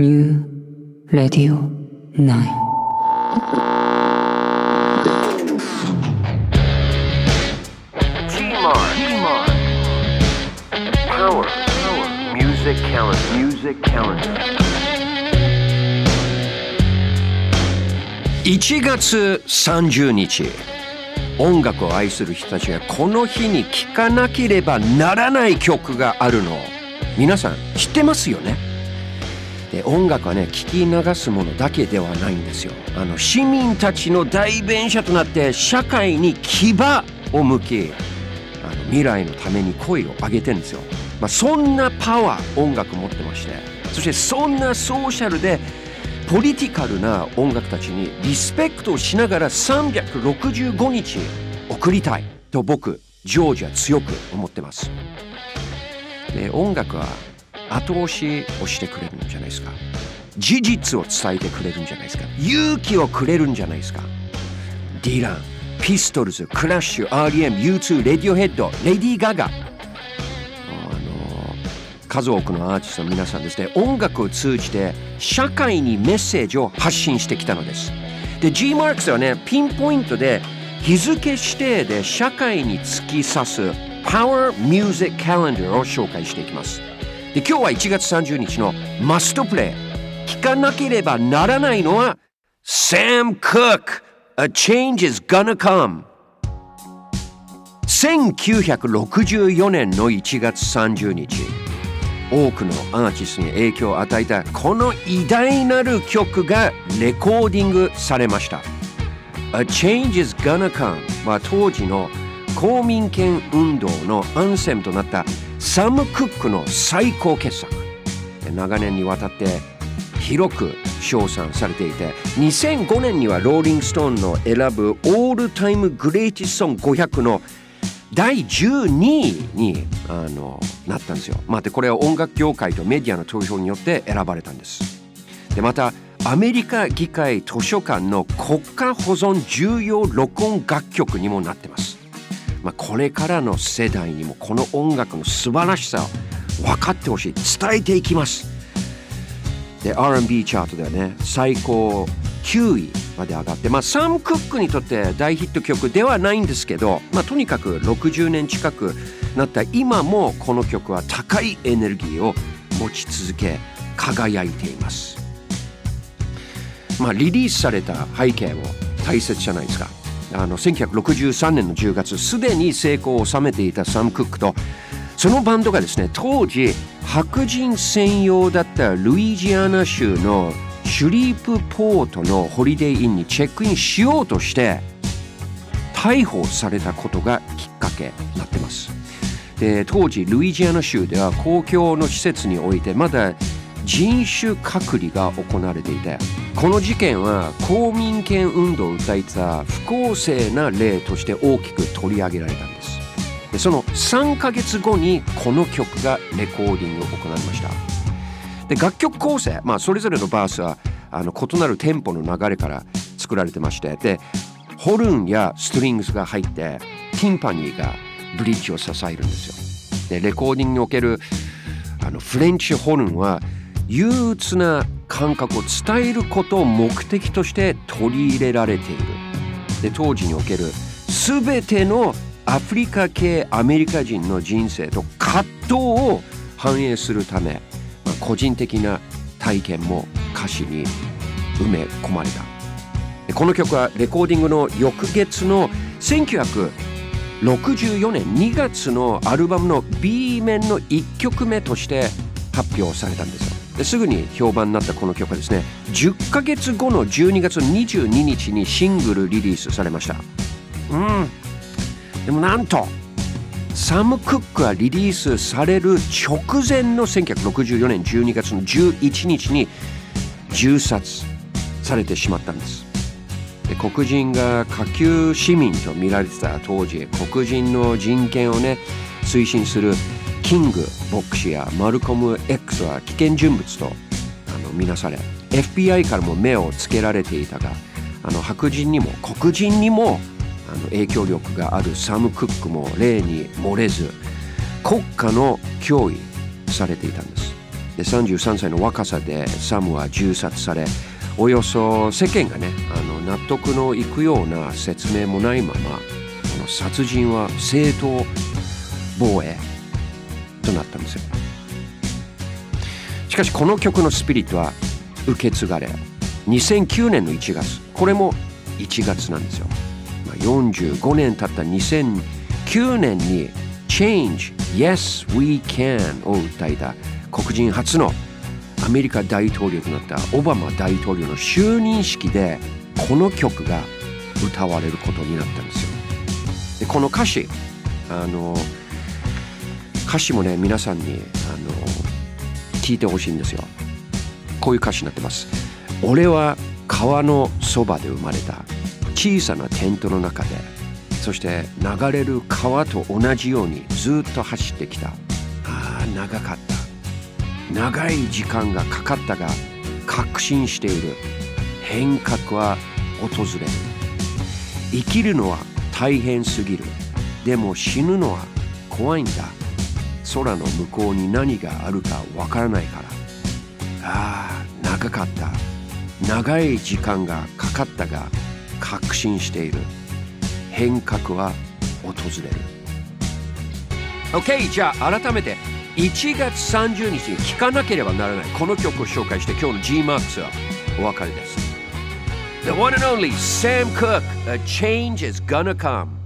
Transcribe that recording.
ニュー・レディオ・ナイン。1月30日音楽を愛する人たちがこの日に聴かなければならない曲があるの皆さん知ってますよね？で音楽はね聴き流すものだけではないんですよ。あの市民たちの代弁者となって社会に牙を向きあの未来のために声を上げてんですよ、まあ、そんなパワー音楽持ってましてそしてそんなソーシャルでポリティカルな音楽たちにリスペクトをしながら365日送りたいと僕ジョージは強く思ってます。で音楽は後押しをしてくれるんじゃないですか。事実を伝えてくれるんじゃないですか。勇気をくれるんじゃないですか。ディランピストルズクラッシュ R.E.M. U2 レディオヘッドレディー・ガガ。あの数多くのアーティストの皆さんですね。音楽を通じて社会にメッセージを発信してきたのです。で G マークスはねピンポイントで日付指定で社会に突き刺す Power Music Calendar を紹介していきます。で今日は1月30日のマストプレイ。聞かなければならないのは Sam Cooke A Change is Gonna Come 1964年の1月30日。多くのアーティストに影響を与えたこの偉大なる曲がレコーディングされました。A Change is Gonna Come は当時の公民権運動のアンセムとなったサム・クックの最高傑作長年にわたって広く称賛されていて2005年にはローリング・ストーンの選ぶオールタイム・グレイティスソン500の第12位にあのなったんですよ。まあ、でこれは音楽業界とメディアの投票によって選ばれたんです。でまたアメリカ議会図書館の国家保存重要録音楽曲にもなってます。まあ、これからの世代にもこの音楽の素晴らしさを分かってほしい。伝えていきます。で R&B チャートではね最高9位まで上がって、まあ、サム・クックにとって大ヒット曲ではないんですけど、まあ、とにかく60年近くなった今もこの曲は高いエネルギーを持ち続け輝いています、まあ、リリースされた背景も大切じゃないですか。あの1963年の10月すでに成功を収めていたサム・クックとそのバンドがですね当時白人専用だったルイジアナ州のシュリープポートのホリデーインにチェックインしようとして逮捕されたことがきっかけになってます。で当時ルイジアナ州では公共の施設においてまだ人種隔離が行われていてこの事件は公民権運動を訴えた不公正な例として大きく取り上げられたんです。でその3ヶ月後にこの曲がレコーディングを行いました。で楽曲構成、まあ、それぞれのバースはあの異なるテンポの流れから作られてましてでホルンやストリングスが入ってティンパニーがブリッジを支えるんですよ。でレコーディングにおけるあのフレンチホルンは憂鬱な感覚を伝えることを目的として取り入れられている。で当時における全てのアフリカ系アメリカ人の人生と葛藤を反映するため、まあ、個人的な体験も歌詞に埋め込まれた。この曲はレコーディングの翌月の1964年2月のアルバムの B 面の1曲目として発表されたんですよ。すぐに評判になったこの曲はですね10ヶ月後の12月22日にシングルリリースされました。うん。でもなんとサム・クックがリリースされる直前の1964年12月の11日に銃殺されてしまったんです。で黒人が下級市民と見られてた当時黒人の人権をね推進するキング牧師やマルコム X は危険人物とあの見なされ FBI からも目をつけられていたがあの白人にも黒人にもあの影響力があるサム・クックも例に漏れず国家の脅威されていたんです。で33歳の若さでサムは銃殺されおよそ世間がねあの納得のいくような説明もないままこの殺人は正当防衛となったんですよ。しかしこの曲のスピリットは受け継がれ2009年の1月これも1月なんですよ、まあ、45年経った2009年に Change Yes We Can を訴えた黒人初のアメリカ大統領となったオバマ大統領の就任式でこの曲が歌われることになったんですよ。でこの歌詞あの歌詞もね皆さんにあの聞いてほしいんですよ。こういう歌詞になってます。俺は川のそばで生まれた。小さなテントの中でそして流れる川と同じようにずっと走ってきた。ああ長かった。長い時間がかかったが確信している。変革は訪れる。生きるのは大変すぎる。でも死ぬのは怖いんだ。空の向こうに何があるかわからないから。ああ長かった。長い時間がかかったが確信している。変革は訪れる。OK じゃあ改めて1月30日に聴かなければならない。この曲を紹介して今日の GMAX はお別れです。The one and only Sam Cooke A change is gonna come